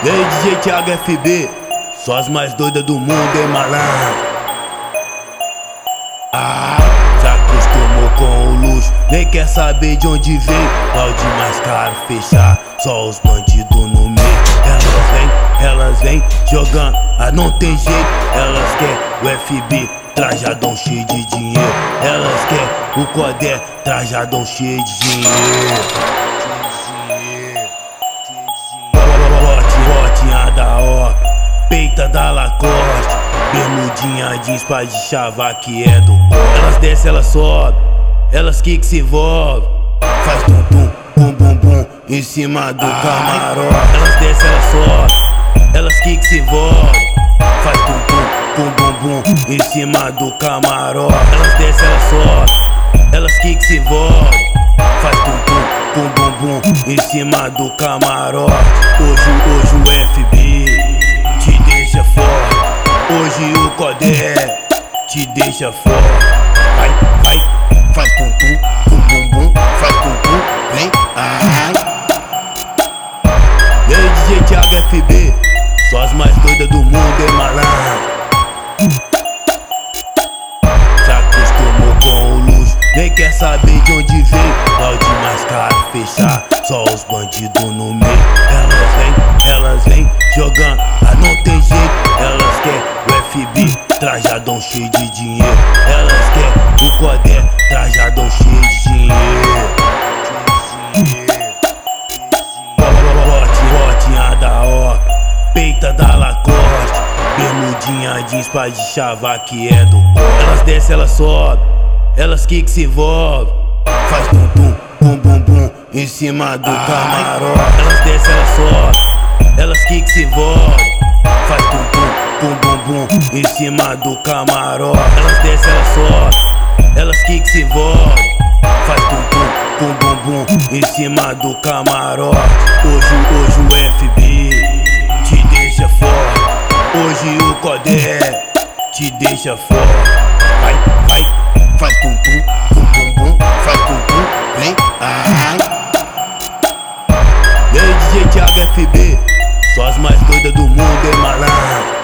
E aí, DJ Thiago FB, só as mais doidas do mundo, hein, malandro? Ah, se acostumou com o luxo, nem quer saber de onde veio. Balde mais caro fechar, só os bandidos no meio. Elas vêm, elas vêm jogando, ah, não tem jeito. Elas querem o FB, trajadão cheio de dinheiro. Elas querem o Codé, trajadão cheio de dinheiro. Peita da Lacoste. Bermudinha jeans pra de chavar que é do pó Elas descem, elas sobem, elas kick se envolvem. Faz tum tum, bum bum bum em cima do camarote. Elas descem, elas sobem, elas kick se envolvem. Faz tum tum, bum bum bum em cima do camarote. Elas descem, elas sobem, elas kick se envolvem. Faz tum tum, bum bum bum em cima do camarote. Hoje, hoje o FB Hoje o Codé te deixa fora. Vai, vai, faz tum tum, bum bum bum, faz tum tum, vem, ai. E aí, DJ Thiago FB, só as mais doidas do mundo, hein, malandro. Se acostumou com o luxo, nem quer saber de onde veio. Balde mais caro fechar, só os bandidos no meio. Trajadão cheio de dinheiro. Elas querem o Codé, trajadão cheio de dinheiro. Botinha da ó, peita da Lacoste. Bermudinha jeans pra de chavar que é do pó. Elas descem, elas sobem, elas kick se envolvem. Faz tum tum, bum bum bum em cima do camarote. Elas descem, elas sobem, elas kick se envolvem. Em cima do camarote. Elas descem, elas sobem, elas kick se envolvem. Faz tum tum, bum bum bum em cima do camarote. Hoje, hoje o FB te deixa fora. Hoje o Codé te deixa fora. Vai, vai, faz tum tum, bum bum bum, faz tum tum, vem, ai. E aí, DJ Thiago FB, só as mais doidas do mundo, hein, malandro?